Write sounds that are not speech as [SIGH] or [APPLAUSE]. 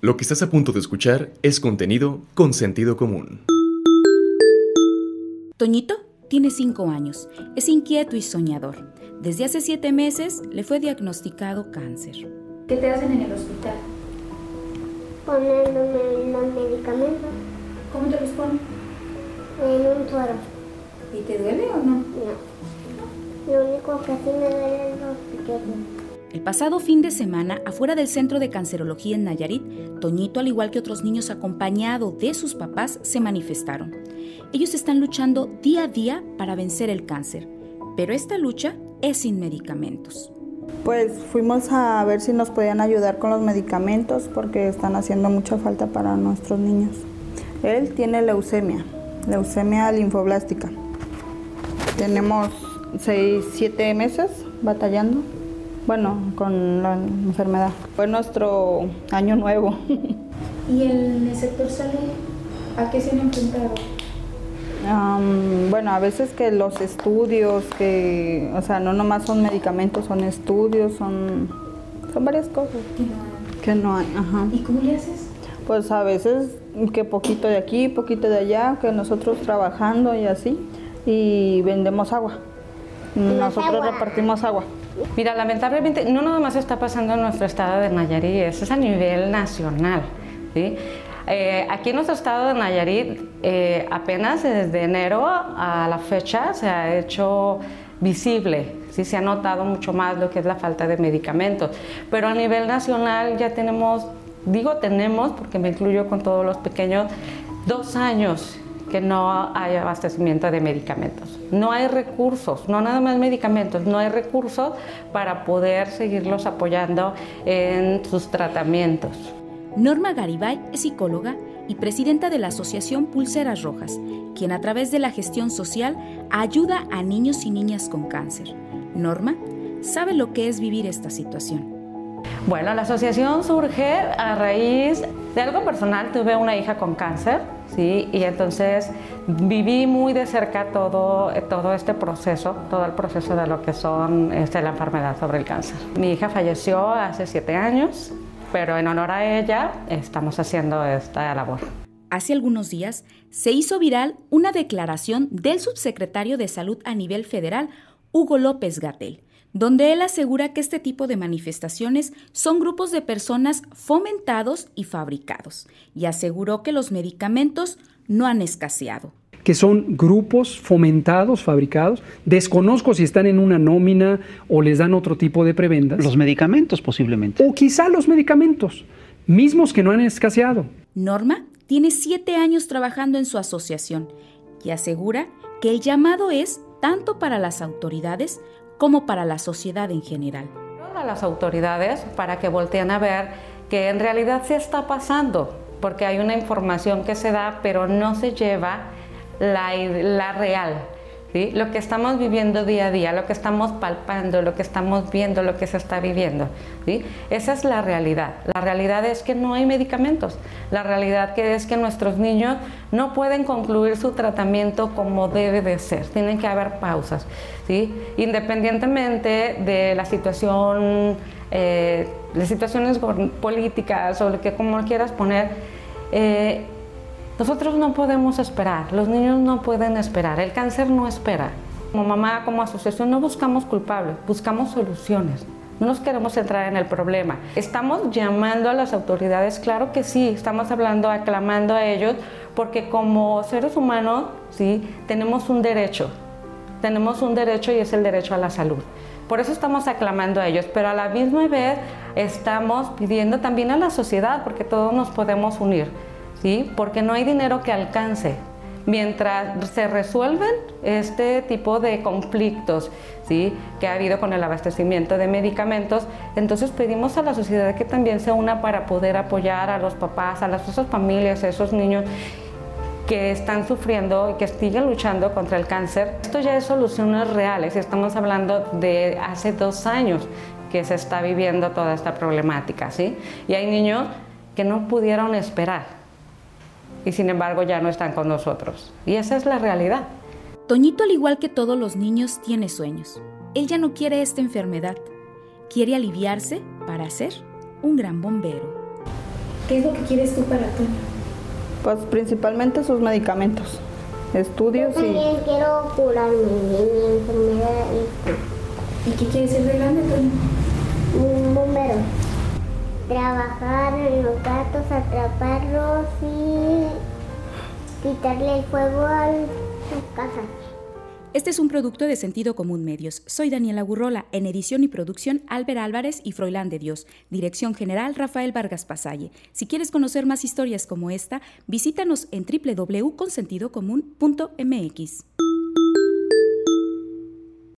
Lo que estás a punto de escuchar es contenido con sentido común. Toñito tiene 5 años, es inquieto y soñador. Desde hace 7 meses le fue diagnosticado cáncer. ¿Qué te hacen en el hospital? Ponerme los medicamentos ¿Cómo te los ponen? en un suero. ¿Y te duele o no? No. Lo único que sí me duele es los piquetes. El pasado fin de semana, afuera del Centro de Cancerología en Nayarit, Toñito, al igual que otros niños acompañado de sus papás, se manifestaron. Ellos están luchando día a día para vencer el cáncer, pero esta lucha es sin medicamentos. Pues fuimos a ver si nos podían ayudar con los medicamentos porque están haciendo mucha falta para nuestros niños. Él tiene leucemia, leucemia linfoblástica. Tenemos 6, 7 meses batallando, bueno, con la enfermedad. Fue nuestro año nuevo. [LAUGHS] ¿Y en el sector salud a qué se han enfrentado? Am, bueno, a veces que los estudios, que, o sea, no nomás son medicamentos, son estudios, son, son varias cosas Que no- que no hay. Ajá. ¿Y cómo le haces? Pues a veces que poquito de aquí, poquito de allá, que nosotros trabajando y así, y vendemos agua. Nosotros agua. repartimos agua. Mira, lamentablemente no nada más está pasando en nuestro estado de Nayarit, eso es a nivel nacional. ¿sí? Eh, aquí en nuestro estado de Nayarit, eh, apenas desde enero a la fecha se ha hecho visible, ¿sí? se ha notado mucho más lo que es la falta de medicamentos. Pero a nivel nacional ya tenemos, digo tenemos porque me incluyo con todos los pequeños, dos años que no hay abastecimiento de medicamentos. No hay recursos, no nada más medicamentos, no hay recursos para poder seguirlos apoyando en sus tratamientos. Norma Garibay es psicóloga y presidenta de la Asociación Pulseras Rojas, quien a través de la gestión social ayuda a niños y niñas con cáncer. Norma sabe lo que es vivir esta situación. Bueno, la asociación surge a raíz de algo personal. Tuve una hija con cáncer, ¿sí? Y entonces viví muy de cerca todo, todo este proceso, todo el proceso de lo que son este, la enfermedad sobre el cáncer. Mi hija falleció hace siete años, pero en honor a ella estamos haciendo esta labor. Hace algunos días se hizo viral una declaración del subsecretario de Salud a nivel federal, Hugo López Gatel, donde él asegura que este tipo de manifestaciones son grupos de personas fomentados y fabricados, y aseguró que los medicamentos no han escaseado. que son grupos fomentados, fabricados. Desconozco si están en una nómina o les dan otro tipo de prebendas. Los medicamentos posiblemente. o quizá los medicamentos, mismos que no han escaseado. Norma tiene siete años trabajando en su asociación y asegura que el llamado es tanto para las autoridades como para la sociedad en general. a las autoridades para que volteen a ver que en realidad sí está pasando, porque hay una información que se da, pero no se lleva la, la real. Lo que estamos viviendo día a día, lo que estamos palpando, lo que estamos viendo, lo que se está viviendo. ¿sí? Esa es la realidad. La realidad es que no hay medicamentos. La realidad que es que nuestros niños no pueden concluir su tratamiento como debe de ser. Tienen que haber pausas. ¿sí? Independientemente de la situación, eh, las situaciones políticas o lo que como quieras poner, eh, nosotros no podemos esperar, los niños no pueden esperar, el cáncer no espera. Como mamá, como asociación, no buscamos culpables, buscamos soluciones. No nos queremos centrar en el problema. Estamos llamando a las autoridades, claro que sí, estamos hablando, aclamando a ellos, porque como seres humanos, sí, tenemos un derecho. Tenemos un derecho y es el derecho a la salud. Por eso estamos aclamando a ellos, pero a la misma vez estamos pidiendo también a la sociedad, porque todos nos podemos unir, ¿sí? Porque no hay dinero que alcance. Mientras se resuelven este tipo de conflictos ¿sí? que ha habido con el abastecimiento de medicamentos, entonces pedimos a la sociedad que también se una para poder apoyar a los papás, a las, familias, a esos niños que están sufriendo y que siguen luchando contra el cáncer. Esto ya es soluciones reales, estamos hablando de hace dos años que se está viviendo toda esta problemática, ¿sí? Y hay niños que no pudieron esperar y sin embargo ya no están con nosotros. Y esa es la realidad. Toñito, al igual que todos los niños, tiene sueños. Él ya no quiere esta enfermedad. Quiere aliviarse para ser un gran bombero. ¿Qué es lo que quieres tú para Toño? Pues principalmente sus medicamentos, estudios Yo y también quiero curarme de mi enfermedad ¿Y qué quieres ser de grande, Toño? un bombero. Trabajar en los gatos, atraparlos y quitarle el fuego a sus casas. Este es un producto de Sentido Común Medios. Soy Daniela Gurrola, en edición y producción Álvaro Álvarez y Froilán de Dios. Dirección general Rafael Vargas Pasalle. Si quieres conocer más historias como esta, visítanos en www.consentidocomún.mx.